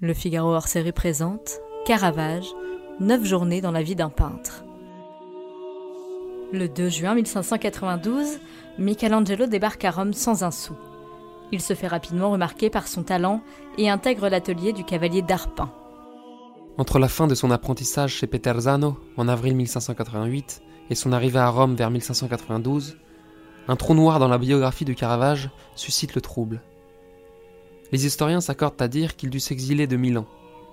Le Figaro hors série présente Caravage, 9 journées dans la vie d'un peintre. Le 2 juin 1592, Michelangelo débarque à Rome sans un sou. Il se fait rapidement remarquer par son talent et intègre l'atelier du cavalier d'Arpin. Entre la fin de son apprentissage chez Peterzano en avril 1588 et son arrivée à Rome vers 1592, un trou noir dans la biographie de Caravage suscite le trouble. Les historiens s'accordent à dire qu'il dut s'exiler de Milan,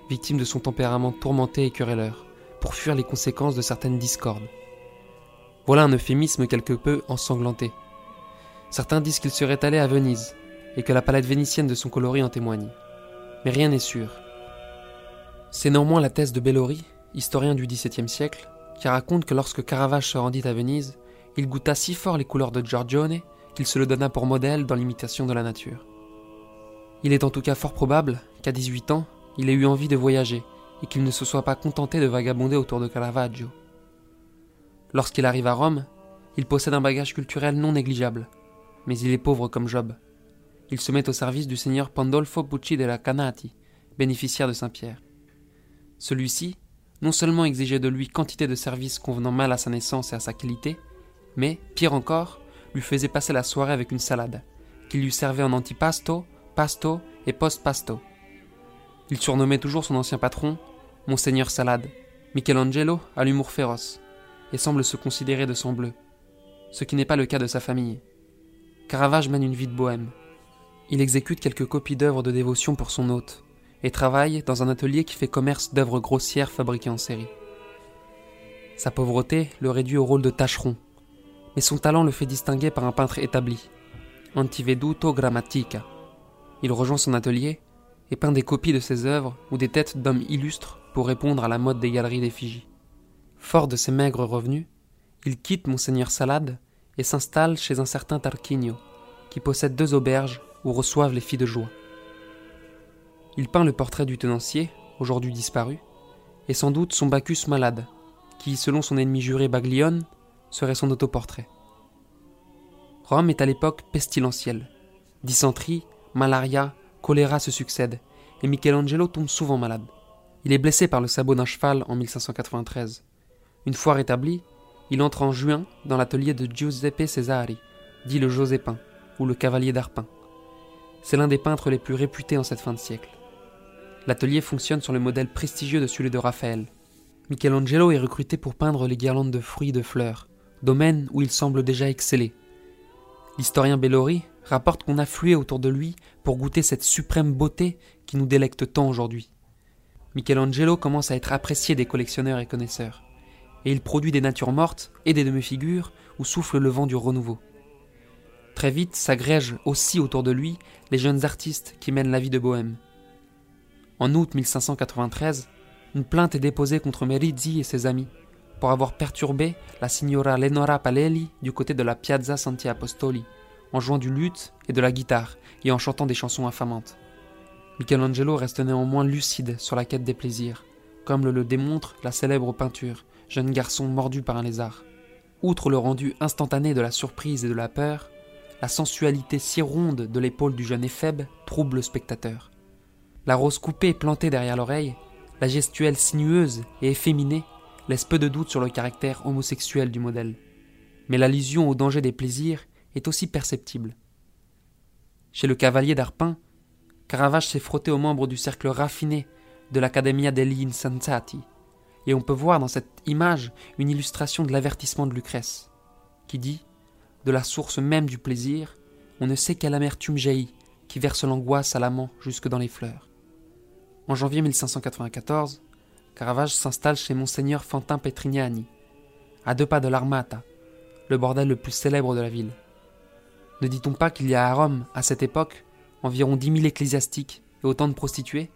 victime de son tempérament tourmenté et querelleur, pour fuir les conséquences de certaines discordes. Voilà un euphémisme quelque peu ensanglanté. Certains disent qu'il serait allé à Venise, et que la palette vénitienne de son coloris en témoigne. Mais rien n'est sûr. C'est néanmoins la thèse de Bellori, historien du XVIIe siècle, qui raconte que lorsque Caravage se rendit à Venise, il goûta si fort les couleurs de Giorgione qu'il se le donna pour modèle dans l'imitation de la nature. Il est en tout cas fort probable qu'à 18 ans, il ait eu envie de voyager et qu'il ne se soit pas contenté de vagabonder autour de Caravaggio. Lorsqu'il arrive à Rome, il possède un bagage culturel non négligeable, mais il est pauvre comme Job. Il se met au service du seigneur Pandolfo Pucci della Canati, bénéficiaire de Saint-Pierre. Celui-ci, non seulement exigeait de lui quantité de services convenant mal à sa naissance et à sa qualité, mais, pire encore, lui faisait passer la soirée avec une salade, qu'il lui servait en antipasto Pasto et Post Pasto. Il surnommait toujours son ancien patron Monseigneur Salade. Michelangelo a l'humour féroce et semble se considérer de sang bleu, ce qui n'est pas le cas de sa famille. Caravage mène une vie de bohème. Il exécute quelques copies d'œuvres de dévotion pour son hôte et travaille dans un atelier qui fait commerce d'œuvres grossières fabriquées en série. Sa pauvreté le réduit au rôle de tâcheron, mais son talent le fait distinguer par un peintre établi, Antiveduto Grammatica. Il rejoint son atelier et peint des copies de ses œuvres ou des têtes d'hommes illustres pour répondre à la mode des galeries d'effigie. Fort de ses maigres revenus, il quitte Monseigneur Salade et s'installe chez un certain Tarquinio, qui possède deux auberges où reçoivent les filles de joie. Il peint le portrait du tenancier, aujourd'hui disparu, et sans doute son Bacchus malade, qui, selon son ennemi juré Baglione, serait son autoportrait. Rome est à l'époque pestilentielle. Dysenterie, malaria, choléra se succèdent, et Michelangelo tombe souvent malade. Il est blessé par le sabot d'un cheval en 1593. Une fois rétabli, il entre en juin dans l'atelier de Giuseppe Cesari, dit le Josépin, ou le cavalier d'Arpin. C'est l'un des peintres les plus réputés en cette fin de siècle. L'atelier fonctionne sur le modèle prestigieux de celui de Raphaël. Michelangelo est recruté pour peindre les guirlandes de fruits et de fleurs, domaine où il semble déjà exceller. L'historien Bellori rapporte qu'on affluait autour de lui pour goûter cette suprême beauté qui nous délecte tant aujourd'hui. Michelangelo commence à être apprécié des collectionneurs et connaisseurs, et il produit des natures mortes et des demi-figures où souffle le vent du renouveau. Très vite s'agrègent aussi autour de lui les jeunes artistes qui mènent la vie de bohème. En août 1593, une plainte est déposée contre Merizzi et ses amis pour avoir perturbé la signora Lenora Palelli du côté de la Piazza Santi Apostoli, en jouant du luth et de la guitare et en chantant des chansons infamantes. Michelangelo reste néanmoins lucide sur la quête des plaisirs, comme le, démontre la célèbre peinture Jeune garçon mordu par un lézard. Outre le rendu instantané de la surprise et de la peur, la sensualité si ronde de l'épaule du jeune éphèbe trouble le spectateur. La rose coupée plantée derrière l'oreille, la gestuelle sinueuse et efféminée laisse peu de doute sur le caractère homosexuel du modèle. Mais l'allusion au danger des plaisirs est aussi perceptible. Chez le cavalier d'Arpin, Caravage s'est frotté aux membres du cercle raffiné de l'Accademia degli Insensati, et on peut voir dans cette image une illustration de l'avertissement de Lucrèce, qui dit De la source même du plaisir, on ne sait quelle amertume jaillit, qui verse l'angoisse à l'amant jusque dans les fleurs. En janvier 1594, Caravage s'installe chez Monseigneur Fantin Petrignani, à deux pas de l'Armata, le bordel le plus célèbre de la ville. Ne dit-on pas qu'il y a à Rome, à cette époque, environ dix mille ecclésiastiques et autant de prostituées?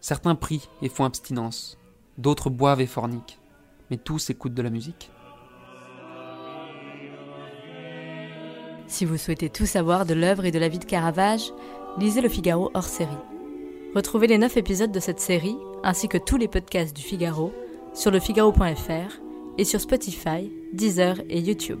Certains prient et font abstinence, d'autres boivent et forniquent, mais tous écoutent de la musique. Si vous souhaitez tout savoir de l'œuvre et de la vie de Caravage, lisez Le Figaro hors série. Retrouvez les 9 épisodes de cette série, ainsi que tous les podcasts du Figaro, sur lefigaro.fr et sur Spotify, Deezer et YouTube.